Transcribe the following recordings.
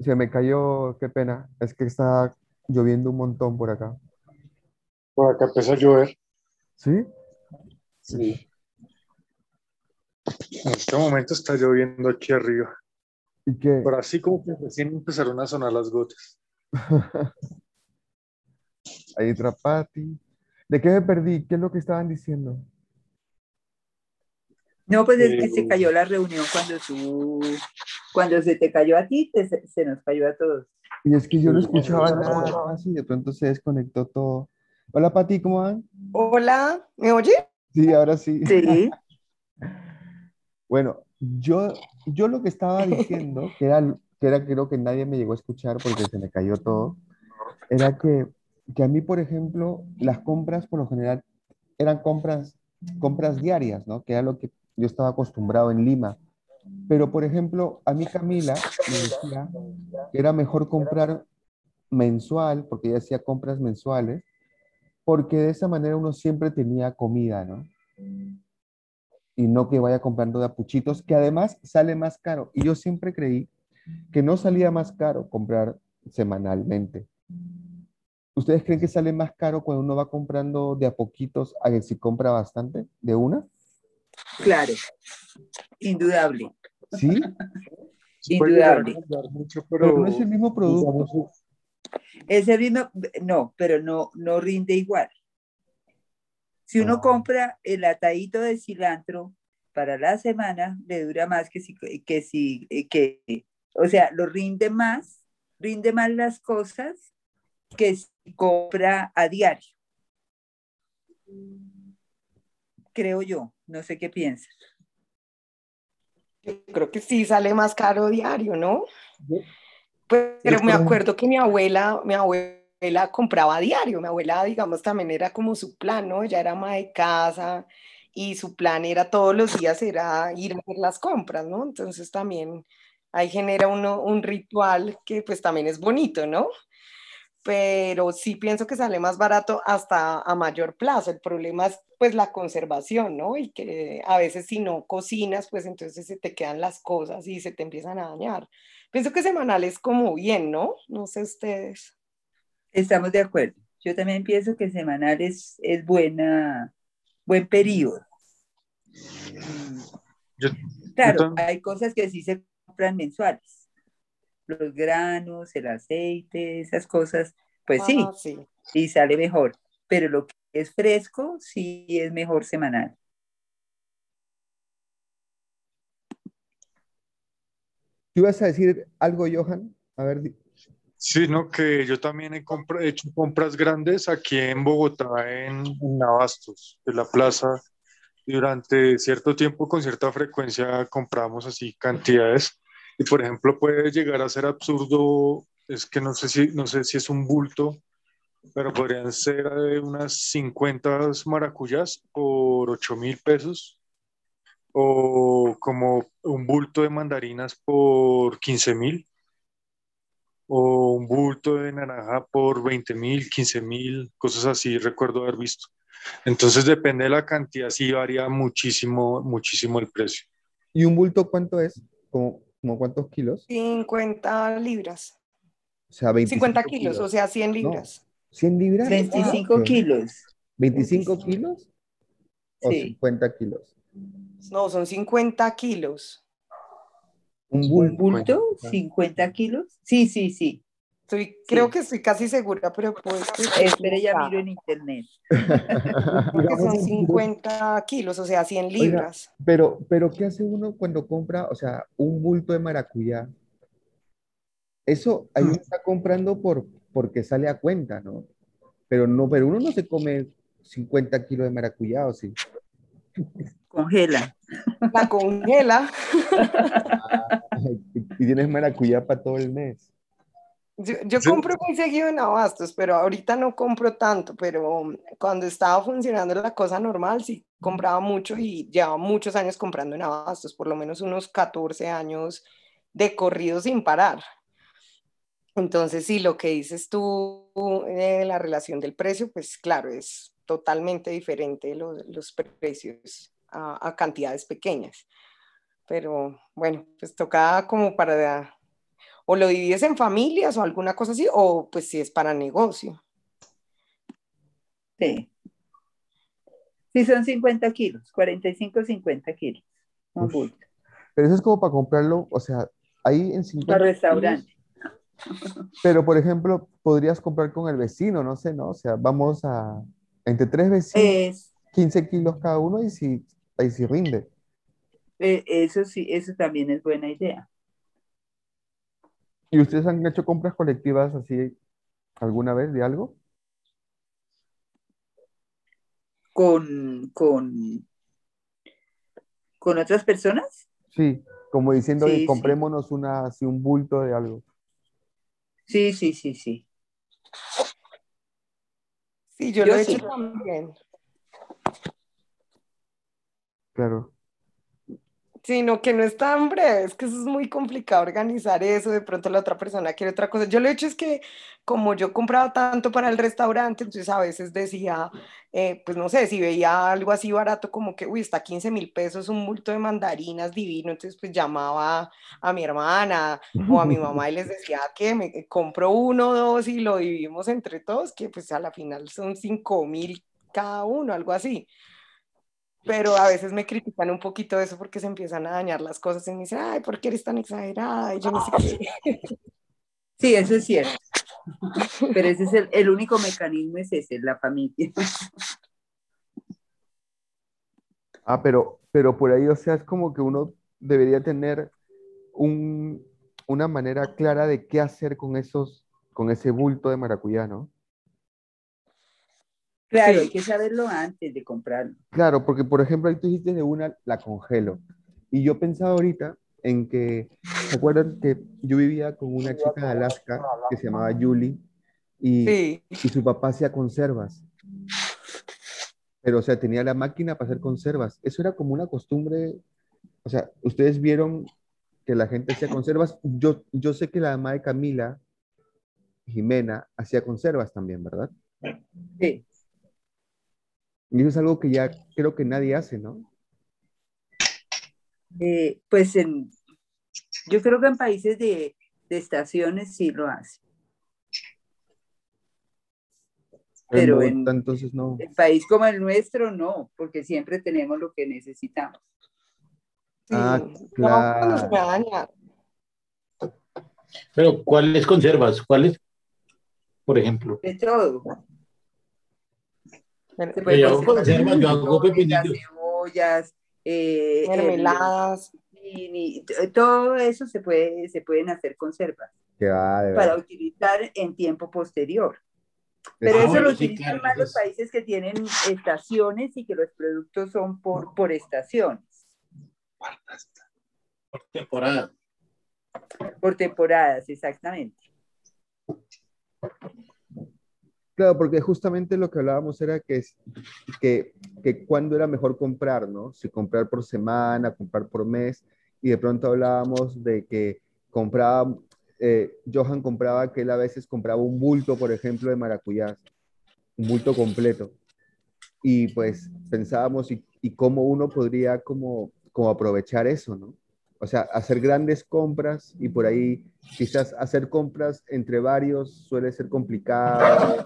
Se me cayó, qué pena. Es que está lloviendo un montón por acá. Por acá empezó a llover. ¿Sí? Sí. En este momento está lloviendo aquí arriba. ¿Y qué? Pero así como que recién empezaron a sonar las gotas. Ahí Trapati. ¿De qué me perdí? ¿Qué es lo que estaban diciendo? No, pues es que se cayó la reunión cuando tú, cuando se te cayó a ti, te- se, se nos cayó a todos. Y es que yo no escuchaba sí, nada sí. casi y de pronto se desconectó todo. Hola, Pati, ¿cómo van? Hola, ¿me oye? Sí, ahora sí. Sí. Bueno, yo, yo lo que estaba diciendo, que era, que era creo que nadie me llegó a escuchar porque se me cayó todo, era que, que a mí, por ejemplo, las compras por lo general eran compras, compras diarias, ¿no? Que era lo que yo estaba acostumbrado en Lima. Pero, por ejemplo, a mí Camila me decía que era mejor comprar mensual, porque ella hacía compras mensuales, porque de esa manera uno siempre tenía comida, ¿no? Y no que vaya comprando de a puchitos, que además sale más caro. Y yo siempre creí que no salía más caro comprar semanalmente. ¿Ustedes creen que sale más caro cuando uno va comprando de a poquitos a que si compra bastante, de una? Claro, indudable. ¿Sí? Indudable. mucho, Pero pero no es el mismo producto. Es el mismo, no, pero no, no rinde igual. Si uno Ah. compra el atadito de cilantro para la semana, le dura más que si, que si, que, o sea, lo rinde más, rinde más las cosas que si compra a diario. Creo yo, no sé qué piensas. Yo creo que sí sale más caro diario, ¿no? Pues, pero me acuerdo que mi abuela, mi abuela compraba a diario. Mi abuela, digamos, también era como su plan, ¿no? Ella era ama de casa y su plan era todos los días era ir a hacer las compras, ¿no? Entonces también ahí genera uno un ritual que pues también es bonito, ¿no? Pero sí pienso que sale más barato hasta a mayor plazo. El problema es pues la conservación, ¿no? Y que a veces si no cocinas, pues entonces se te quedan las cosas y se te empiezan a dañar. Pienso que semanal es como bien, ¿no? No sé ustedes. Estamos de acuerdo. Yo también pienso que semanal es, es buena, buen periodo. Yo- Claro, hay cosas que sí se compran mensuales. Los granos, el aceite, esas cosas, pues sí, Ah, sí. y sale mejor. Pero lo que es fresco, sí es mejor semanal. ¿Tú ibas a decir algo, Johan? A ver, Sí, no, que yo también he, hecho compras grandes aquí en Bogotá, en, en Abastos, de la plaza. Y durante cierto tiempo, con cierta frecuencia, compramos así cantidades. Y por ejemplo, puede llegar a ser absurdo, es que no sé si, no sé si es un bulto, pero podrían ser eh, unas 50 maracuyás por 8 mil pesos. O como un bulto de mandarinas por 15 mil o un bulto de naranja por 20 mil, 15 mil, cosas así, recuerdo haber visto. Entonces depende de la cantidad, sí varía muchísimo, muchísimo el precio. ¿Y un bulto cuánto es? ¿Como, como cuántos kilos? 50 libras. O sea, 25 50 kilos, o sea, 100 libras. ¿100 libras? 25 ¿Qué? kilos. ¿25 kilos? ¿O Sí. 50 kilos? No, son 50 kilos. Un ¿Un bulto. bulto? ¿50 kilos? Sí, sí, sí. Estoy, creo Sí. que estoy casi segura, pero pues... Espere, ya miro en internet. Creo que son 50 kilos, o sea, 100 libras. Pero, pero, ¿qué hace uno cuando compra, o sea, un bulto de maracuyá? Eso, ahí uno está comprando por, porque sale a cuenta, ¿no? Pero no, pero uno no se come 50 kilos de maracuyá, ¿o sí? Congela. La congela. Y, y tienes maracuyá para todo el mes. Yo, yo Sí. compro muy seguido en Abastos, pero ahorita no compro tanto, pero cuando estaba funcionando la cosa normal, sí compraba mucho y llevaba muchos años comprando en Abastos, por lo menos unos 14 años de corrido sin parar. Entonces, sí, lo que dices tú de la relación del precio, pues claro, es totalmente diferente los, los precios a, a cantidades pequeñas. Pero bueno, pues toca como para o lo divides en familias o alguna cosa así, o pues si es para negocio. Sí. Sí, son 50 kilos, 45, 50 kilos. Un Uf. bulto. Pero eso es como para comprarlo, o sea, ahí en 50 Para restaurante. kilos, Pero, por ejemplo, podrías comprar con el vecino, no sé, ¿no? O sea, vamos a, entre tres vecinos, Es, 15 kilos cada uno y si, ahí sí rinde. eh, eso sí, eso también es buena idea. ¿Y ustedes han hecho compras colectivas así alguna vez de algo? Con, con, con otras personas. Sí, como diciendo, Sí, "Oye, sí. comprémonos una, así un bulto de algo. Sí, sí, sí, sí. Sí, yo, Yo lo he sí. hecho también. Claro. Sí, no, que no es tan breve, es que eso es muy complicado organizar eso, de pronto la otra persona quiere otra cosa. Yo lo he hecho es que como yo compraba tanto para el restaurante, entonces a veces decía, eh, pues no sé, si veía algo así barato como que, uy, está 15 mil pesos un bulto de mandarinas divino, entonces pues llamaba a mi hermana o a mi mamá y les decía que me compro uno o dos y lo dividimos entre todos, que pues a la final son 5 mil cada uno, algo así pero a veces me critican un poquito eso porque se empiezan a dañar las cosas y me dicen, ay, ¿por qué eres tan exagerada? Y yo no sé qué. Sí, eso es cierto. Pero ese es el, el único mecanismo, es ese, la familia. Ah, pero, pero por ahí, o sea, es como que uno debería tener un, una manera clara de qué hacer con esos, con ese bulto de maracuyá, ¿no? Claro, Sí. hay que saberlo antes de comprarlo. Claro, porque por ejemplo, ahí tú dijiste de una, la congelo. Y yo pensaba ahorita en que, ¿se acuerdan que yo vivía con una chica de Alaska que se llamaba Julie y, Sí, y su papá hacía conservas? Pero, o sea, tenía la máquina para hacer conservas. Eso era como una costumbre. O sea, ustedes vieron que la gente hacía conservas. Yo, yo sé que la mamá de Camila, Jimena, hacía conservas también, ¿verdad? Sí. Y eso es algo que ya creo que nadie hace, ¿no? Eh, pues en, yo creo que en países de, de estaciones sí lo hacen. En Pero en- entonces no. En país como el nuestro, no, porque siempre tenemos lo que necesitamos. sí. Ah, No, claro. daña. Pero, ¿cuáles conservas? ¿Cuáles? Por ejemplo. De todo. Bueno, Se puede Yo yo hago cebollas, eh, el- Mermeladas. y- y todo eso se puede, se pueden hacer conservas va, para utilizar en tiempo posterior. Pero Ah, eso bueno, lo sí, utilizan claro, más los países que tienen estaciones y que los productos son por, por estaciones, Por temporada. por temporadas, exactamente. Claro, porque justamente lo que hablábamos era que, es, que, que cuándo era mejor comprar, ¿no? Si comprar por semana, comprar por mes, y de pronto hablábamos de que compraba, eh, Johan compraba que él a veces compraba un bulto, por ejemplo, de maracuyás, un bulto completo, y pues pensábamos y, y cómo uno podría como, como aprovechar eso, ¿no? O sea, hacer grandes compras y por ahí quizás hacer compras entre varios suele ser complicado,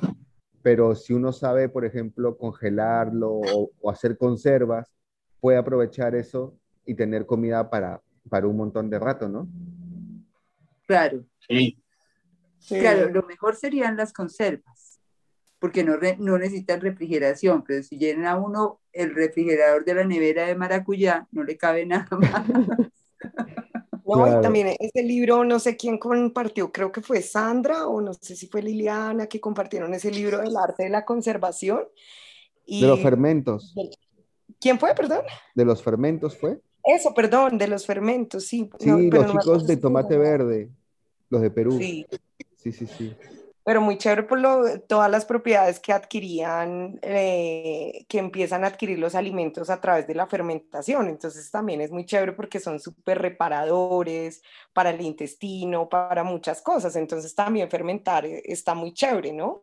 pero si uno sabe, por ejemplo, congelarlo o, o hacer conservas, puede aprovechar eso y tener comida para, para un montón de rato, ¿no? Claro, Sí. Sí. claro, lo mejor serían las conservas, porque no, re- no necesitan refrigeración, pero si llena uno el refrigerador de la nevera de maracuyá, no le cabe nada más. No, Claro. y también ese libro, no sé quién compartió, creo que fue Sandra o no sé si fue Liliana que compartieron ese libro del arte de la conservación. De los Y fermentos, ¿quién fue, perdón? de los fermentos fue. Eso, perdón, de los fermentos, sí. Sí, no, los chicos de tomate verde, los de Perú. Sí, Sí, sí, sí. Pero muy chévere por lo, todas las propiedades que adquirían, eh, que empiezan a adquirir los alimentos a través de la fermentación. Entonces también es muy chévere porque son súper reparadores para el intestino, para muchas cosas. Entonces también fermentar eh, está muy chévere, ¿no?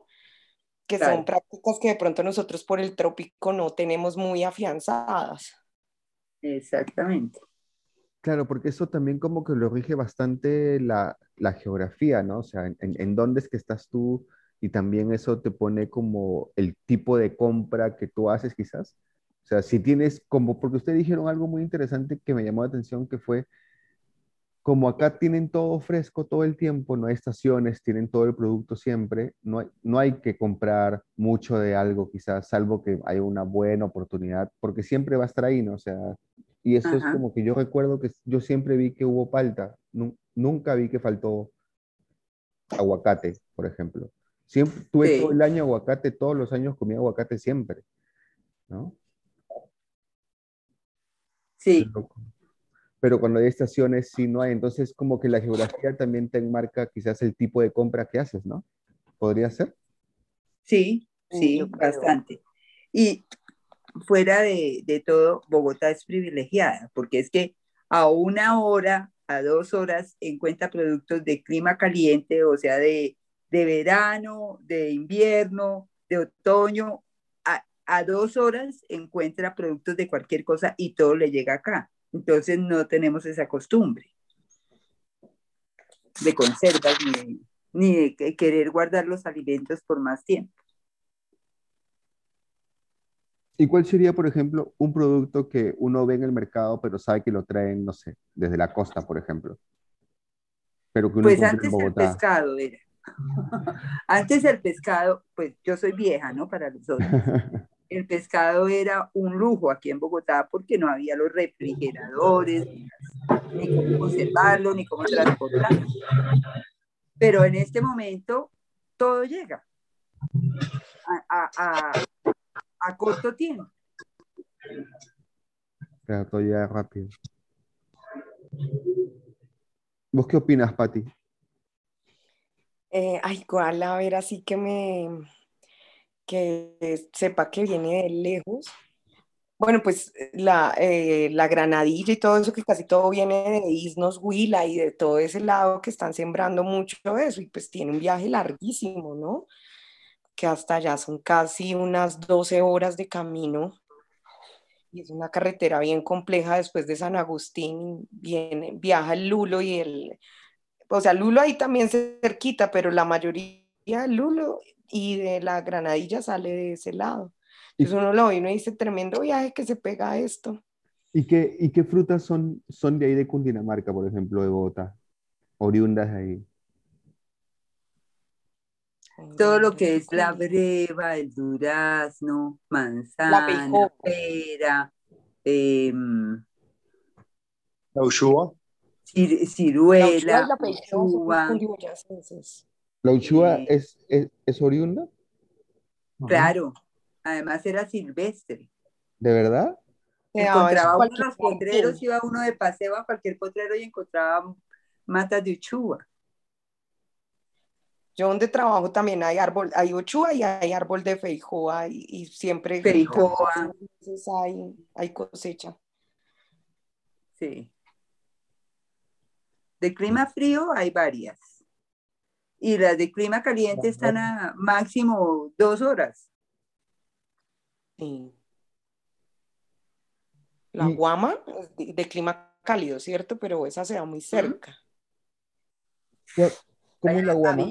Que son prácticas que de pronto nosotros por el trópico no tenemos muy afianzadas. Exactamente. Claro, porque eso también como que lo rige bastante la, la geografía, ¿no? O sea, en, en- dónde es que estás tú y también eso te pone como el tipo de compra que tú haces quizás. O sea, si tienes como, porque ustedes dijeron algo muy interesante que me llamó la atención, que fue como acá tienen todo fresco todo el tiempo, no hay estaciones, tienen todo el producto siempre, no hay, no hay que comprar mucho de algo quizás, salvo que haya una buena oportunidad, porque siempre va a estar ahí, ¿no? O sea, y eso es como que yo recuerdo que yo siempre vi que hubo palta, nu- nunca vi que faltó aguacate, por ejemplo. Siempre tuve Sí. todo el año aguacate, todos los años comía aguacate siempre, ¿no? Sí, Pero, pero cuando hay estaciones sí no hay, entonces como que la geografía también te enmarca quizás el tipo de compra que haces, ¿no? ¿Podría ser? sí, Sí, bastante. Y fuera de, de todo, Bogotá es privilegiada, porque es que a una hora, a dos horas, encuentra productos de clima caliente, o sea, de, de verano, de invierno, de otoño. A, a dos horas encuentra productos de cualquier cosa y todo le llega acá. Entonces no tenemos esa costumbre de conservas ni, ni de que- querer guardar los alimentos por más tiempo. ¿Y cuál sería, por ejemplo, un producto que uno ve en el mercado, pero sabe que lo traen, no sé, desde la costa, por ejemplo? Pero que uno Pues antes el pescado era. Antes el pescado, pues yo soy vieja, ¿no? Para los otros. El pescado era un lujo aquí en Bogotá porque no había los refrigeradores, ni cómo conservarlo, ni cómo transportarlo. Pero en este momento todo llega a, a- a- a corto tiempo. Claro, todo llega rápido. ¿Vos qué opinas, Pati? Eh, ay, cuál, a ver, así que me, que sepa que viene de lejos. Bueno, pues la, eh, la granadilla y todo eso, que casi todo viene de Isnos Huila y de todo ese lado que están sembrando mucho eso, y pues tiene un viaje larguísimo, ¿no? Que hasta allá son casi unas 12 horas de camino, y es una carretera bien compleja después de San Agustín, viene, viaja el lulo y el, o sea, lulo ahí también cerquita, pero la mayoría del lulo y de la granadilla sale de ese lado. ¿Y, Entonces uno lo ve y uno dice, tremendo viaje que se pega a esto. y qué, y qué frutas son, son de ahí de Cundinamarca, por ejemplo, de Bogotá? Oriundas de ahí. Todo lo que es la breva, el durazno, La manzana, peijoa. pera, em, La cir- La uchuva ciruela, la uchuva. ¿La es, es, es oriunda? Claro, además era silvestre. ¿De verdad? Encontraba uno en los potreros, iba uno de paseo a cualquier potrero y encontraba matas de uchuva. Yo donde trabajo también hay árbol, hay uchua y hay árbol de feijoa y, y siempre Feijoa, hay, hay cosecha. sí. De clima frío hay varias. Y las de clima caliente están a máximo dos horas. Sí. La guama es de, de clima cálido, ¿cierto? Pero esa se da muy cerca. ¿Cuál- ¿Cómo es la guama?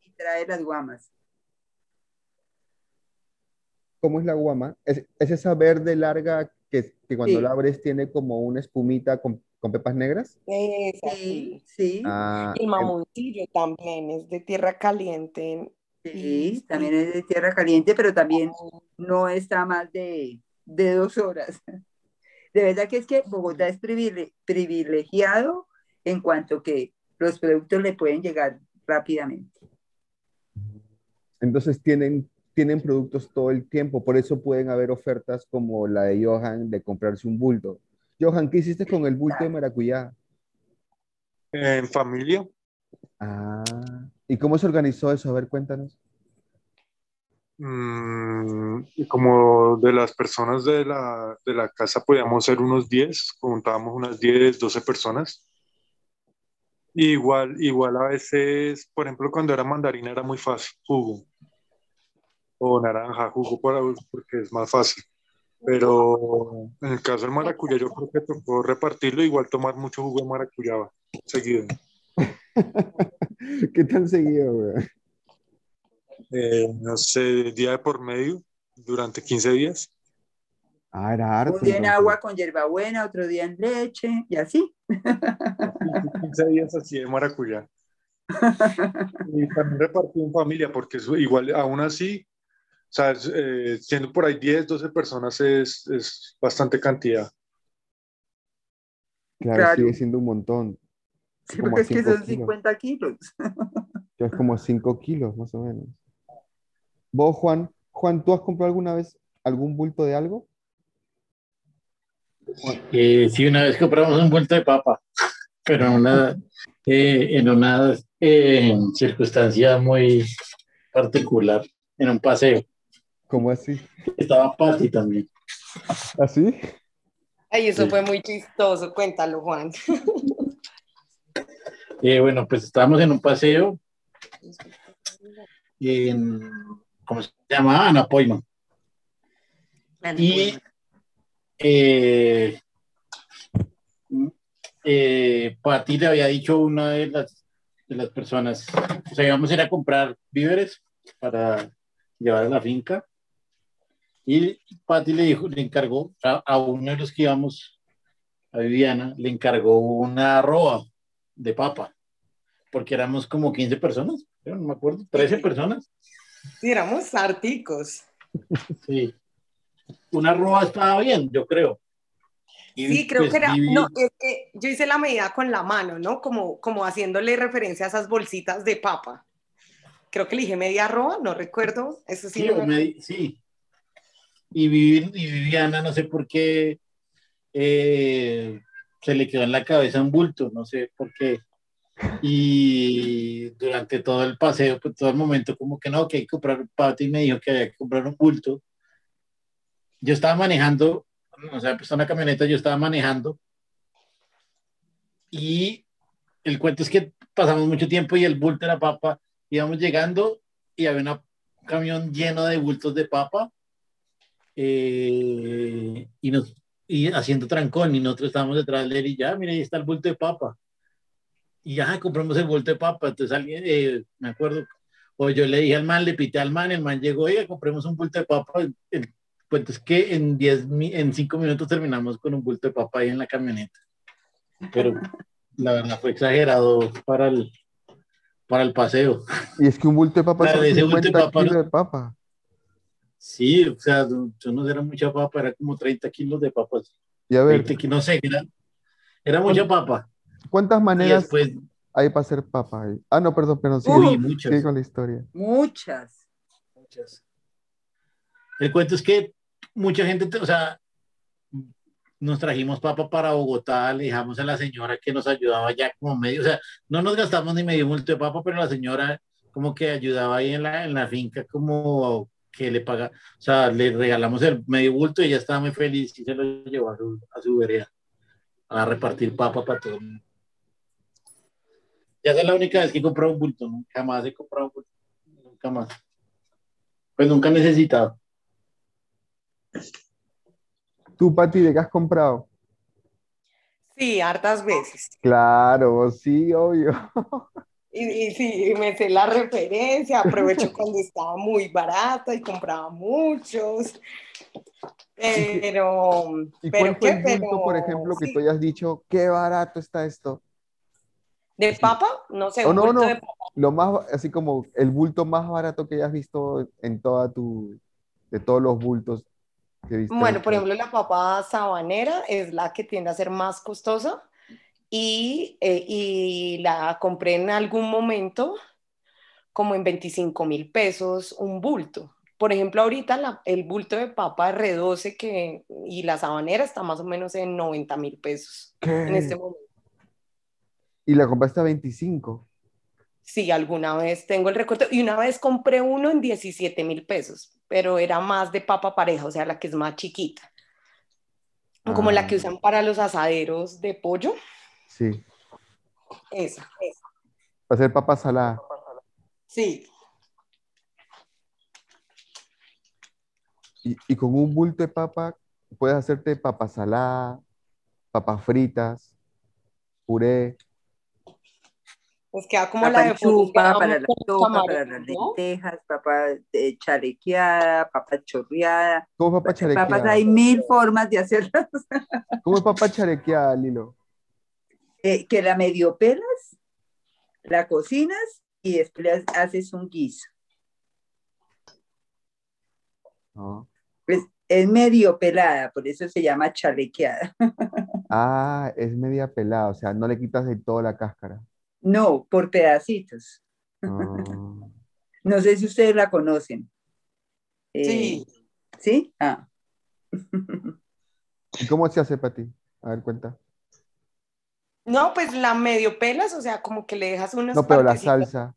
y trae las guamas. ¿Cómo es la guama? ¿Es, es esa verde larga que, que cuando Sí. la abres tiene como una espumita con, con pepas negras? Esa Sí, sí. sí, Ah, Y el mamoncillo también es de tierra caliente. sí, Y, también es de tierra caliente, pero también no está más de, de dos horas. De verdad que es que Bogotá es privile- privilegiado en cuanto que los productos le pueden llegar rápidamente. entonces tienen, tienen productos todo el tiempo, por eso pueden haber ofertas como la de Johan de comprarse un bulto. Johan, ¿qué hiciste con el bulto de maracuyá? en familia. Ah, ¿y cómo se organizó eso? A ver, cuéntanos. Mm, como de las personas de la, de la casa podíamos ser unos 10, contábamos unas 10, 12 personas. Igual, igual a veces, por ejemplo, cuando era mandarina era muy fácil, jugo. O naranja, jugo para, porque es más fácil. Pero en el caso del maracuyá, yo creo que tocó repartirlo, igual tomar mucho jugo de maracuyá seguido. ¿Qué tan seguido, güey? Eh, no sé, día de por medio, durante 15 días. Ah, era harto. Un día en entonces. agua con hierbabuena, otro día en leche y así. 15 días así de maracuyá. Y también repartí en familia, porque igual, aún así, o sea, eh, siendo por ahí 10, 12 personas es, es bastante cantidad. Claro, Claro. sigue siendo un montón. Sí, Como porque es que son kilos. 50 kilos. Ya es como 5 kilos, más o menos. Vos, Juan, Juan, ¿tú has comprado alguna vez algún bulto de algo? Eh, sí, una vez compramos un vuelto de papa, pero en una, eh, en una eh, circunstancia muy particular, en un paseo. ¿Cómo así? Estaba Patti también. ¿Así? Ay, eso Sí. fue muy chistoso, cuéntalo, Juan. Eh, bueno, pues estábamos en un paseo en, ¿cómo se llama? Anapoima. Y eh, eh, Pati le había dicho a una de las, de las personas, o sea, íbamos a ir a comprar víveres para llevar a la finca. Y Pati le dijo, le encargó a, a uno de los que íbamos, a Viviana, le encargó una arroba de papa, porque éramos como 15 personas, no me acuerdo, 13 personas. Sí, éramos articos. Sí. Una arroba estaba bien, yo creo. Y, Sí, creo pues, que era, no, es que yo hice la medida con la mano, ¿no? Como, como haciéndole referencia a esas bolsitas de papa. Creo que le dije media arroba, no recuerdo. Eso sí, Sí, no o me- me- sí. Y, Vivi- y Viviana, no sé por qué, eh, se le quedó en la cabeza un bulto, no sé por qué. Y durante todo el paseo, pues todo el momento, como que no, que hay que comprar un pato y me dijo que había que comprar un bulto. Yo estaba manejando, o sea, pues una camioneta, yo estaba manejando. Y el cuento es que pasamos mucho tiempo y el bulto de la papa, íbamos llegando y había un camión lleno de bultos de papa eh, y, nos, y haciendo trancón y nosotros estábamos detrás de él y ya, mire, ahí está el bulto de papa. Y ya compramos el bulto de papa. Entonces alguien, eh, me acuerdo, o yo le dije al man, le pité al man, el man llegó y compremos un bulto de papa. El cuento es que en 10, mi- en 5 minutos terminamos con un bulto de papa ahí en la camioneta. Pero la verdad fue exagerado para el, para el paseo. Y es que un bulto de papa Claro, son ese bulto de 50 papa kilos de papa. Sí, o sea, yo no era mucha papa, era como 30 kilos de papas. Y a ver, 20 kilos, no sé, era, era mucha papa. ¿cuántas maneras después, hay para hacer papa ahí? Ah, no, perdón, perdón, sigue, uy, muchas, con la historia. Muchas. muchas. El cuento es que mucha gente, te- o sea, nos trajimos papa para Bogotá, le dejamos a la señora que nos ayudaba ya como medio, o sea, no nos gastamos ni medio bulto de papa, pero la señora como que ayudaba ahí en la, en la finca, como que le paga, o sea, le regalamos el medio bulto y ella estaba muy feliz y se lo llevó a su, a su vereda a repartir papa para todo el mundo. Ya es la única vez que he comprado un bulto, ¿no? jamás he comprado un bulto, nunca más. Pues nunca he necesitado. ¿Tú, Pati, de qué has comprado? Sí, hartas veces. Claro, sí, obvio. Y, y sí, me sé la referencia, aprovecho cuando estaba muy barata y compraba muchos. Pero, ¿Y pero cuál fue qué, el bulto, pero por ejemplo, que sí. tú hayas dicho, qué barato está esto? ¿De papa? No sé, O un no, bulto no, de papa. lo más, así como el bulto más barato que hayas visto en toda tu, de todos los bultos. Bueno, por ejemplo, la papa sabanera es la que tiende a ser más costosa y, eh, y la compré en algún momento como en 25 mil pesos un bulto. Por ejemplo, ahorita la- el bulto de papa R12 que, y la sabanera está más o menos en 90 mil pesos ¿Qué? en este momento. Y la compraste a 25. Sí, alguna vez tengo el recuerdo. Y una vez compré uno en 17 mil pesos, pero era más de papa pareja, o sea, la que es más chiquita. Como la que Ah. usan para los asaderos de pollo. Sí. Esa, esa. Para hacer papa salada. Sí. Y, y con un bulto de papa, puedes hacerte papa salada, papas fritas, puré. Pues queda como Papa la de en chupa, para la sopa, para las ¿no? lentejas, papa eh, chalequeada, papa chorreada. ¿Cómo papa Papas charequeada? hay mil formas de hacerlas. ¿Cómo es papa charequeada, Lilo? Eh, que la medio pelas, la cocinas y después le haces un guiso. No. Pues, es medio pelada, por eso se llama chalequeada. Ah, es media pelada, o sea, no le quitas de toda la cáscara. No, por pedacitos. Ah. No sé si ustedes la conocen. Eh, Sí. ¿Sí? Ah. ¿Y cómo se hace para ti? A ver, cuenta. No, pues la medio pelas, o sea, como que le dejas unas No, pero la salsa.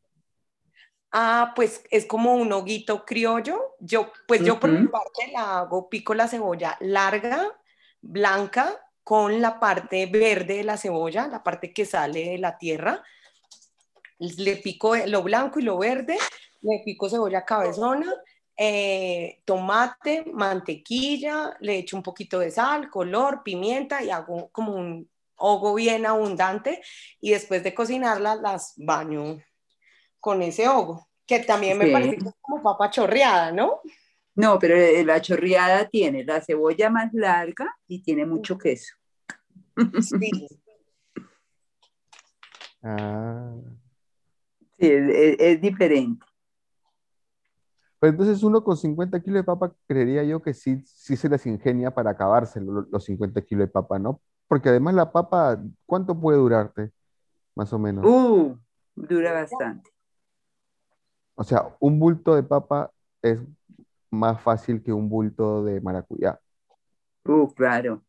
Ah, pues es como un hoguito criollo. Yo, pues yo por mi parte la hago, pico la cebolla larga, blanca, con la parte verde de la cebolla, la parte que sale de la tierra. Le pico lo blanco y lo verde, le pico cebolla cabezona, eh, tomate, mantequilla, le echo un poquito de sal, color, pimienta y hago como un hogo bien abundante y después de cocinarlas las baño con ese hogo, que también me Sí. parece como papa chorreada, ¿no? No, pero eh, la chorreada tiene la cebolla más larga y tiene mucho queso. Sí. Ah. Sí, es, es- es diferente. Pero entonces uno con 50 kilos de papa, creería yo que sí, sí se les ingenia para acabarse lo- los 50 kilos de papa, ¿no? Porque además la papa, ¿cuánto puede durarte? Más o menos. Uh, dura bastante. O sea, un bulto de papa es más fácil que un bulto de maracuyá. Uh, claro.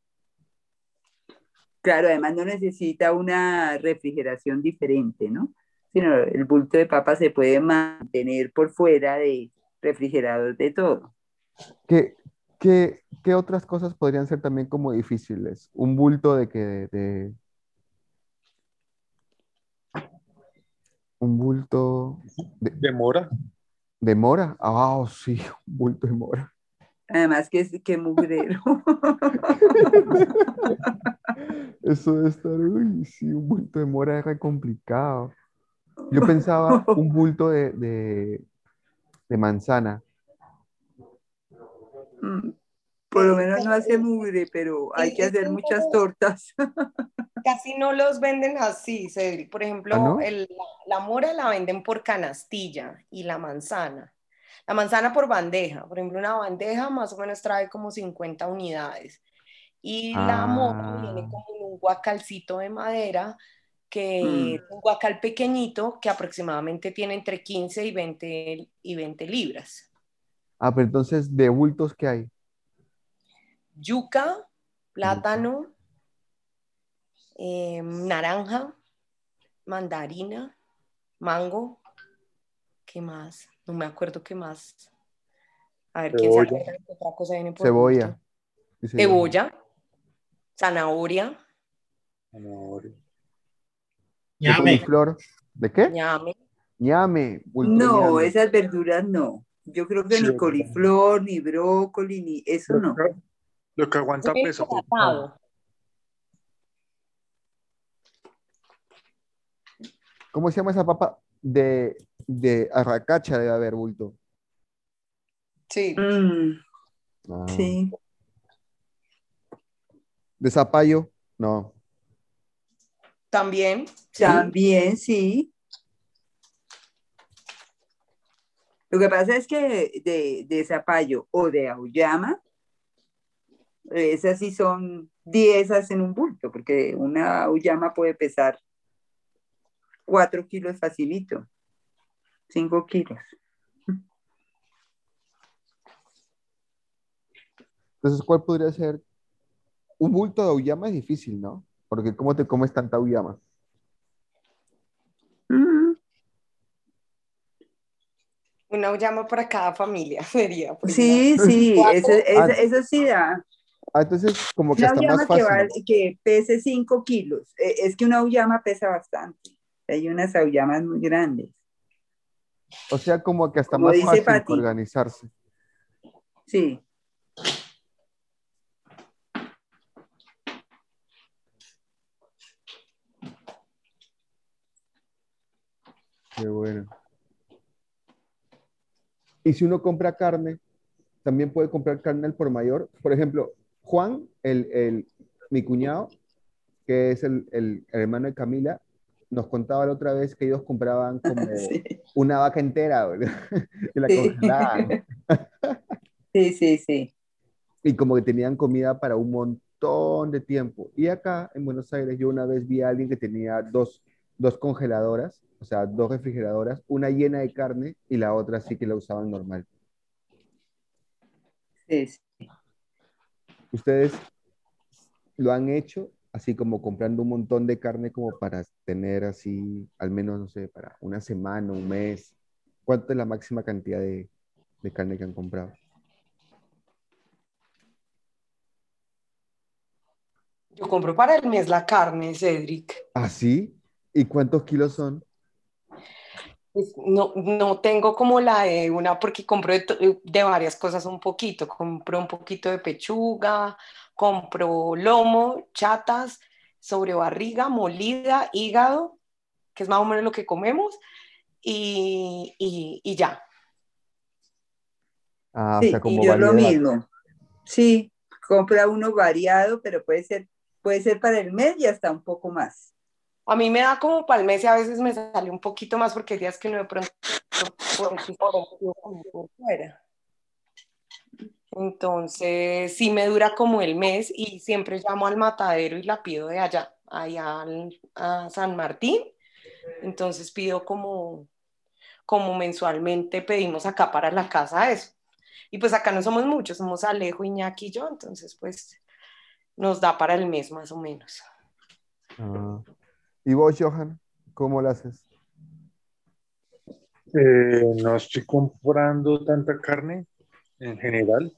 Claro, además no necesita una refrigeración diferente, ¿no? Sino el bulto de papa se puede mantener por fuera de refrigerador de todo. ¿Qué, qué, qué otras cosas podrían ser también como difíciles? Un bulto de que de, de- un bulto de, Demora. De mora. Ah, oh, sí, un bulto de mora. Además que es que mugrero. Eso de estar, uy, sí, un bulto de mora es re complicado. Yo pensaba un bulto de, de, de manzana. Por lo menos no hace mugre, pero hay que hacer muchas tortas. Casi no los venden así, Cedric. Por ejemplo, ¿Ah, no? el- la, la mora la venden por canastilla y la manzana. La manzana por bandeja. Por ejemplo, una bandeja más o menos trae como 50 unidades. Y la mora viene Ah. como en un guacalcito de madera, que Mm. un guacal pequeñito que aproximadamente tiene entre 15 y 20, y 20 libras. Ah, pero entonces, ¿de bultos qué hay? Yuca, plátano, eh, naranja, mandarina, mango. ¿Qué más? No me acuerdo qué más. A ver, ¿quién se Cebolla. acuerda de otra cosa viene por Cebolla. Dice- Cebolla, zanahoria, Zanahoria. ¿De Ñame. coliflor? ¿De qué? ñame. Ñame. No, ñame. esas verduras no. Yo creo que Sí, ni coliflor, ni brócoli, ni eso no. Lo que aguanta peso. pues. hidratado. ¿Cómo se llama esa papa? De, de arracacha debe haber bulto. Sí. Mm, Ah. sí. ¿De zapallo? No. También. sí. También sí. Lo que pasa es que de, de zapallo o de auyama, esas sí son 10 en un bulto, porque una auyama puede pesar 4 kilos facilito, 5 kilos. Entonces, ¿cuál podría ser? Un bulto de auyama es difícil, ¿no? Porque ¿cómo te comes tanta auyama? Mm, Una llama para cada familia sería. pues, Sí, sí, Cuatro. eso, eso, Ah. eso sí da. Ah, entonces, como que una está más fácil. Que, va, que pese 5 kilos. Eh, es que una auyama pesa bastante. Hay unas auyamas muy grandes. O sea, como que hasta más fácil Pati. organizarse. Sí. Qué bueno. Y si uno compra carne, también puede comprar carne al por mayor. Por ejemplo, Juan, el, el- mi cuñado, que es el, el hermano de Camila, nos contaba la otra vez que ellos compraban como Sí, una vaca entera, ¿verdad? Y la Sí. congelaban. sí, sí, sí. Y como que tenían comida para un montón de tiempo. Y acá en Buenos Aires yo una vez vi a alguien que tenía dos, dos congeladoras, o sea, dos refrigeradoras, una llena de carne y la otra sí que la usaban normal. sí, sí. ¿Ustedes lo han hecho así como comprando un montón de carne como para tener así, al menos, no sé, para una semana, un mes? ¿Cuánto es la máxima cantidad de, de carne que han comprado? Yo compro para el mes la carne, Cedric. ¿Ah, sí? ¿Y cuántos kilos son? Pues no, no tengo como la de una, porque compro de, de varias cosas un poquito. Compro un poquito de pechuga, compro lomo, chatas, sobrebarriga, molida, hígado, que es más o menos lo que comemos, y, y- y ya. Ah, o y yo lo mismo. Sí, compra uno variado, pero puede ser, puede ser para el mes y hasta un poco más. A mí me da como para el mes y a veces me sale un poquito más porque hay días que no de pronto por fuera. Entonces, sí me dura como el mes y siempre llamo al matadero y la pido de allá, allá al- a San Martín. Entonces pido como, como mensualmente pedimos acá para la casa eso. Y pues acá no somos muchos, somos Alejo, Iñaki y yo, entonces pues nos da para el mes más o menos. Ah. ¿Y vos, Johan, cómo lo haces? Eh, no estoy comprando tanta carne en general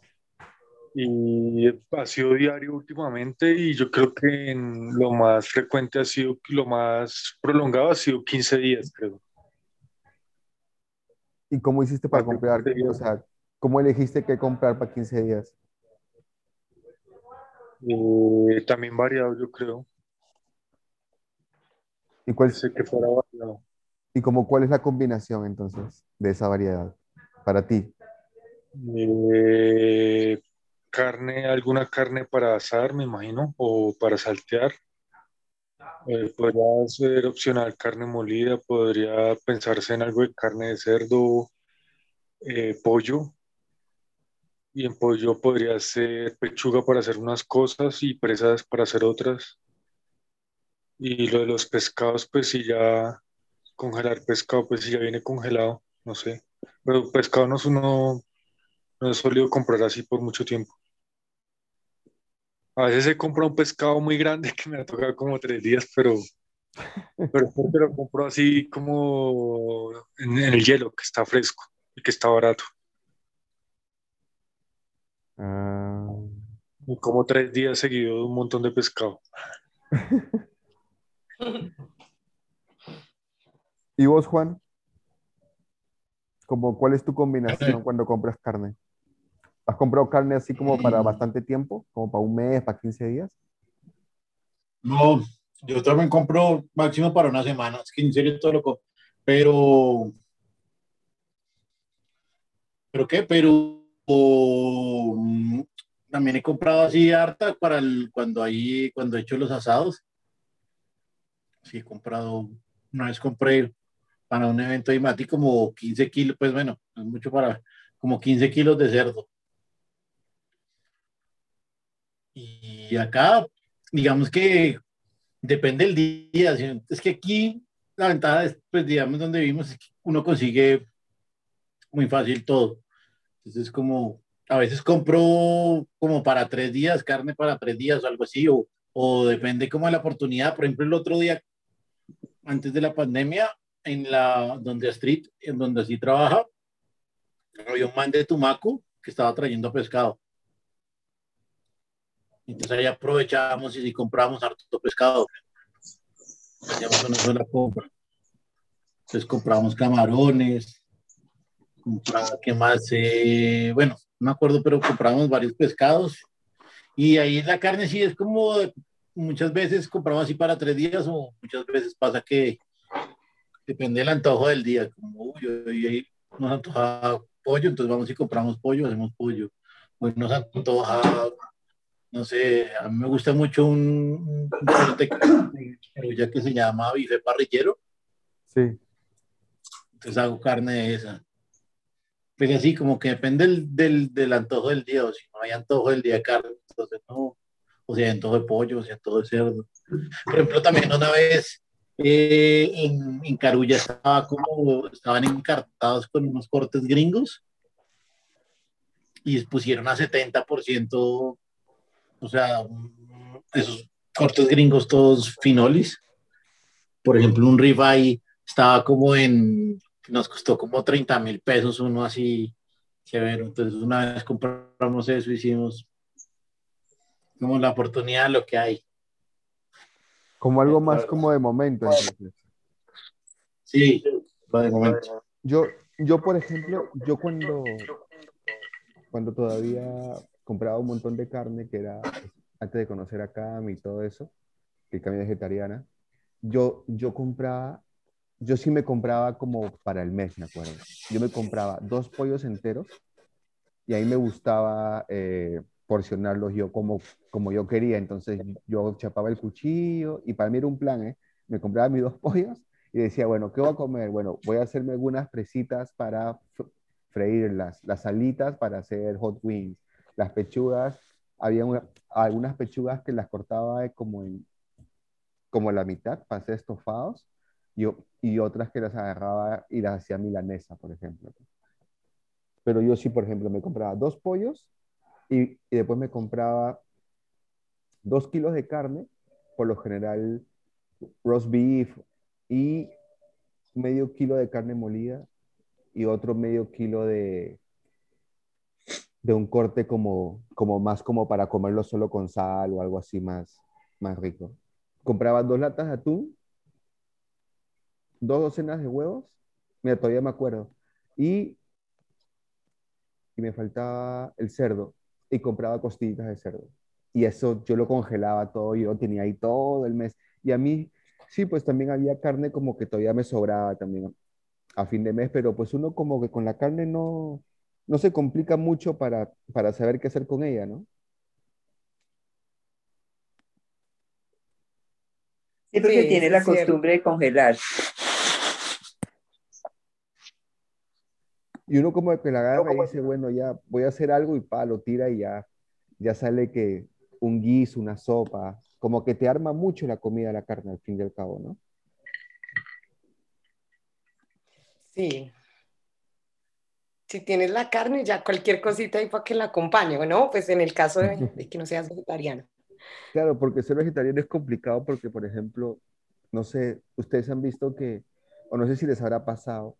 y ha sido diario últimamente y yo creo que en lo más frecuente ha sido, lo más prolongado ha sido 15 días, creo. ¿Y cómo hiciste para comprar? O sea, ¿cómo elegiste qué comprar para 15 días? Eh, también variado, yo creo. ¿Y cuál, Pensé que fuera variado. y como cuál es la combinación entonces de esa variedad para ti? Eh, carne, alguna carne para asar, me imagino, o para saltear. Eh, podría ser opcional carne molida, podría pensarse en algo de carne de cerdo, eh, pollo. Y en pollo podría ser pechuga para hacer unas cosas y presas para hacer otras. Y lo de los pescados, pues si ya congelar pescado, pues si ya viene congelado, no sé. Pero pescado no es uno, no he solido comprar así por mucho tiempo. A veces he comprado un pescado muy grande que me ha tocado como tres días, pero, pero es porque lo compro así como en, en el hielo, que está fresco y que está barato. Ah, Y como tres días seguidos de un montón de pescado. ¿Y vos, Juan? Como, ¿cuál es tu combinación cuando compras carne? ¿Has comprado carne así como para bastante tiempo? ¿Como para un mes, para 15 días? No, yo también compro máximo para una semana, es que en serio todo lo compro. Pero, ¿pero qué? Pero mm, también he comprado así harta para el, cuando hay, cuando he hecho los asados. Sí, he comprado, una vez compré para un evento de Mati como 15 kilos, pues bueno, es mucho para, como 15 kilos de cerdo. Y acá, digamos que depende del día. Es que aquí la ventaja es, pues digamos, donde vivimos, es que uno consigue muy fácil todo. Entonces, como a veces compro como para tres días, carne para tres días o algo así, o, o depende como de la oportunidad. Por ejemplo, el otro día, antes de la pandemia, en la donde Street, en donde así trabaja, había un man de Tumaco que estaba trayendo pescado. Entonces ahí aprovechábamos y si comprábamos harto pescado, hacíamos una sola compra. Entonces comprábamos camarones, compraba, ¿qué más? Eh, bueno, no me acuerdo, pero comprábamos varios pescados. Y ahí la carne sí es como, muchas veces compramos así para tres días o muchas veces pasa que, Depende del antojo del día. Como uy, hoy nos antoja pollo, entonces vamos y compramos pollo, hacemos pollo. Hoy nos antoja, no sé, a mí me gusta mucho un, un ya que se llama bife parrillero. Sí. Entonces hago carne de esa. Pero así como que depende del, del, del antojo del día, o si no hay antojo del día carne, entonces no, o sea, antojo de pollo, o sea, antojo de cerdo. Por ejemplo, también una vez eh, en, en Carulla estaba como, estaban encartados con unos cortes gringos y pusieron a 70%, o sea, esos cortes gringos todos finolis. Por ejemplo, un ribeye estaba como en, nos costó como 30 mil pesos uno así, severo. Entonces, una vez compramos eso, hicimos como la oportunidad de lo que hay. Como algo más como de momento. entonces. Sí, de momento. Yo, yo, por ejemplo, yo cuando, cuando todavía compraba un montón de carne, que era antes de conocer a Cami y todo eso, que Cami es vegetariana, yo, yo compraba, yo sí me compraba como para el mes, me acuerdo. Yo me compraba dos pollos enteros y ahí me gustaba eh, porcionarlos yo como, como yo quería. Entonces yo chapaba el cuchillo y para mí era un plan, ¿eh? Me compraba mis dos pollos y decía, bueno, ¿qué voy a comer? Bueno, voy a hacerme algunas presitas para fr- freírlas, las alitas para hacer hot wings, las pechugas, había una- algunas pechugas que las cortaba como en como la mitad para hacer estofados y, y otras que las agarraba y las hacía milanesa, por ejemplo. Pero yo sí, por ejemplo, me compraba dos pollos y, después me compraba dos kilos de carne, por lo general roast beef y medio kilo de carne molida y otro medio kilo de, de un corte como, como más como para comerlo solo con sal o algo así más, más rico. Compraba dos latas de atún, dos docenas de huevos, mira, todavía me acuerdo, y, y me faltaba el cerdo, y compraba costillitas de cerdo. Y eso yo lo congelaba todo, yo lo tenía ahí todo el mes. Y a mí, sí, pues también había carne como que todavía me sobraba también a fin de mes, pero pues uno como que con la carne no, no se complica mucho para, para saber qué hacer con ella, ¿no? Sí, porque Sí, tiene la cierto. costumbre de congelar. Y uno como que la agarra y dice, bueno, ya voy a hacer algo y pa, lo tira y ya, ya sale que un guiso, una sopa, como que te arma mucho la comida, la carne al fin y al cabo, ¿no? Sí. Si tienes la carne, ya cualquier cosita ahí para que la acompañe, ¿no? Pues en el caso de, de que no seas vegetariano. Claro, porque ser vegetariano es complicado porque, por ejemplo, no sé, ustedes han visto que, o no sé si les habrá pasado,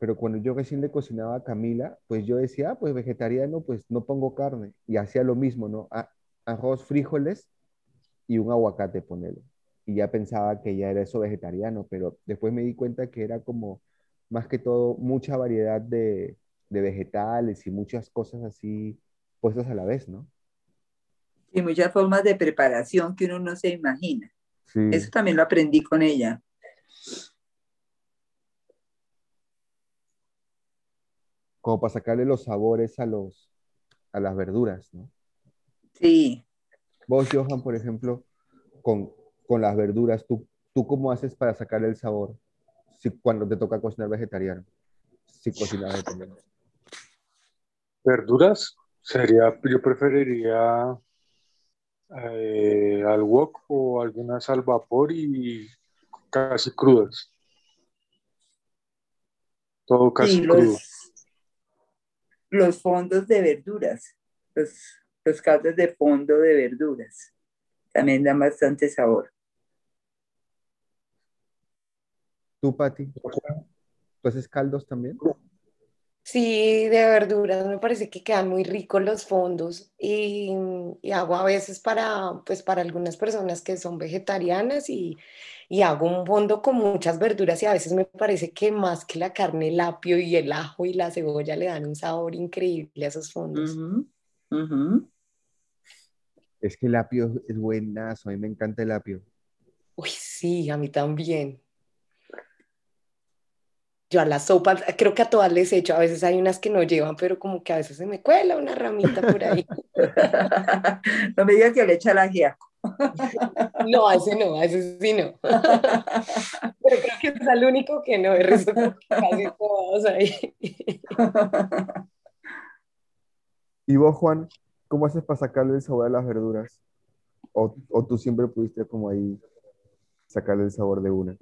pero cuando yo recién le cocinaba a Camila, pues yo decía, ah, pues vegetariano, pues no pongo carne. Y hacía lo mismo, ¿no? A- arroz, frijoles y un aguacate, ponele. Y ya pensaba que ya era eso vegetariano, pero después me di cuenta que era como, más que todo, mucha variedad de, de vegetales y muchas cosas así puestas a la vez, ¿no? Y muchas formas de preparación que uno no se imagina. Sí. Eso también lo aprendí con ella. Como para sacarle los sabores a los a las verduras, ¿no? Sí. Vos, Johan, por ejemplo, con, con las verduras, ¿tú, ¿tú cómo haces para sacarle el sabor si, cuando te toca cocinar vegetariano? Si cocinas vegetariano. Verduras sería, yo preferiría eh, al wok o algunas al vapor y casi crudas. Todo casi Sí, crudo. los, los fondos de verduras, los, los caldos de fondo de verduras, también dan bastante sabor. ¿Tú, Pati? ¿Tú haces caldos también? Sí, de verduras me parece que quedan muy ricos los fondos y, y hago a veces para, pues para algunas personas que son vegetarianas y, y hago un fondo con muchas verduras y a veces me parece que más que la carne, el apio y el ajo y la cebolla le dan un sabor increíble a esos fondos. Ujú. Es que el apio es buenazo, a mí me encanta el apio. Uy, sí, a mí también. Yo a las sopas, creo que a todas les echo, a veces hay unas que no llevan, pero como que a veces se me cuela una ramita por ahí. no me digas que le echa la ajiaco. No, a ese no, a ese sí no. Pero creo que es el único que no, el resto casi todos ahí. ¿Y vos, Juan, cómo haces para sacarle el sabor a las verduras? ¿O, o tú siempre pudiste como ahí sacarle el sabor de una?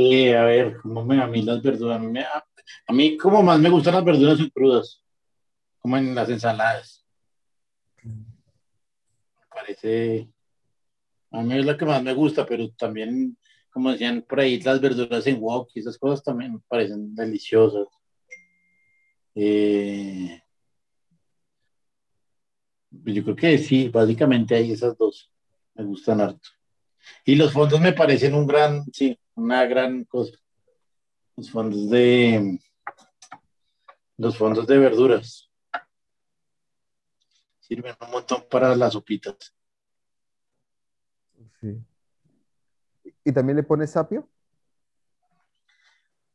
Eh, a ver, ¿cómo me a mí las verduras? A mí, a, mí como más me gustan las verduras son crudas, como en las ensaladas. Me parece, a mí es la que más me gusta, pero también, como decían por ahí, las verduras en wok y esas cosas también me parecen deliciosas. Eh, yo creo que sí, básicamente hay esas dos, me gustan harto. Y los fondos me parecen un gran, sí, una gran cosa. Los fondos de, los fondos de verduras. Sirven un montón para las sopitas. Sí. ¿Y también le pones sapio?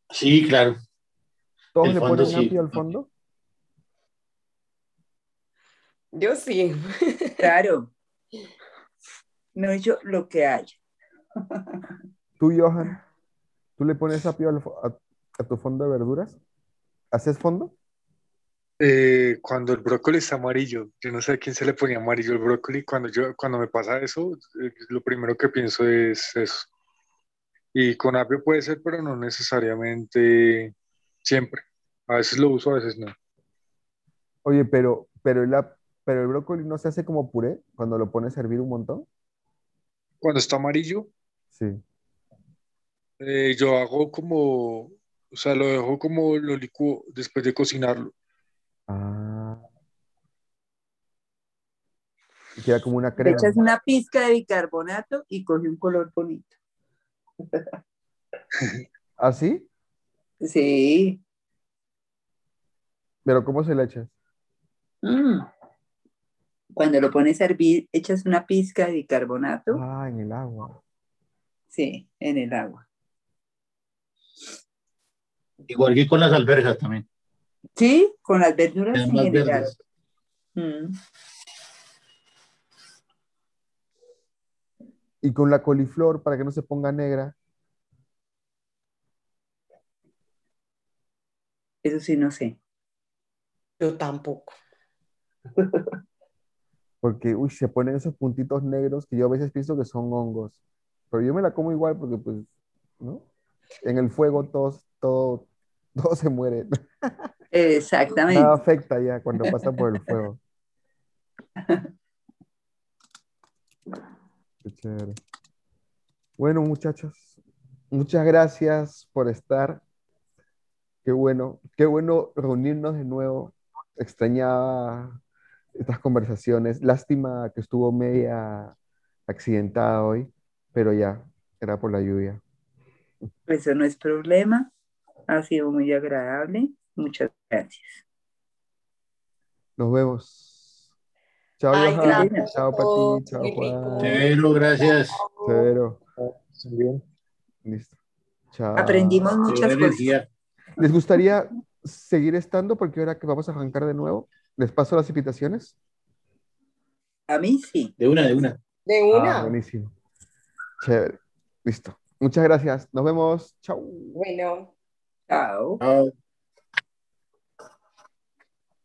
Sí, claro. ¿Todos El le fondo ponen sí. sapio al fondo? Yo sí. Claro. No yo lo que hay. ¿Tú, Johan? ¿Tú le pones fo- a, a tu fondo de verduras? ¿Haces fondo? Eh, cuando el brócoli está amarillo, yo no sé a quién se le ponía amarillo el brócoli, cuando yo, cuando me pasa eso, eh, lo primero que pienso es eso. Y con apio puede ser, pero no necesariamente siempre. A veces lo uso, a veces no. Oye, pero, pero, el, pero el brócoli no se hace como puré cuando lo pones a hervir un montón. Cuando está amarillo, Sí. Eh, yo hago como, o sea, lo dejo como lo licuo después de cocinarlo. Ah. Y queda como una Le crema. echas una pizca de bicarbonato y coge un color bonito. ¿Ah, sí? Sí. ¿Pero cómo se le echas? Mm. Cuando lo pones a hervir, echas una pizca de bicarbonato, Ah, en el agua. sí, en el agua. Igual que con las alberjas también. Sí, con las verduras en general. Mm. Y con la coliflor, para que no se ponga negra. Eso sí, no sé. Yo tampoco. Porque, uy, se ponen esos puntitos negros que yo a veces pienso que son hongos. Pero yo me la como igual porque, pues, ¿no? En el fuego todo, todo, todo se muere. Exactamente. Nada afecta ya cuando pasa por el fuego. Qué chévere. Bueno, muchachos, muchas gracias por estar. Qué bueno, qué bueno reunirnos de nuevo. Extrañaba estas conversaciones. Lástima que estuvo media accidentada hoy, pero ya, era por la lluvia. Eso no es problema. Ha sido muy agradable. Muchas gracias. Nos vemos. Chao, Ay, Johan. gracias Chao, Pati. Chao, muy rico. Juan. Severo, gracias. ¿Están bien? Listo. Chao. Aprendimos muchas cosas. energía. ¿Les gustaría seguir estando? Porque ahora que vamos a arrancar de nuevo, ¿les paso las invitaciones? A mí sí. De una, de una. De Ah, una. buenísimo. Chévere. Listo. Muchas gracias. Nos vemos. Chao. Bueno. Chao. Chao.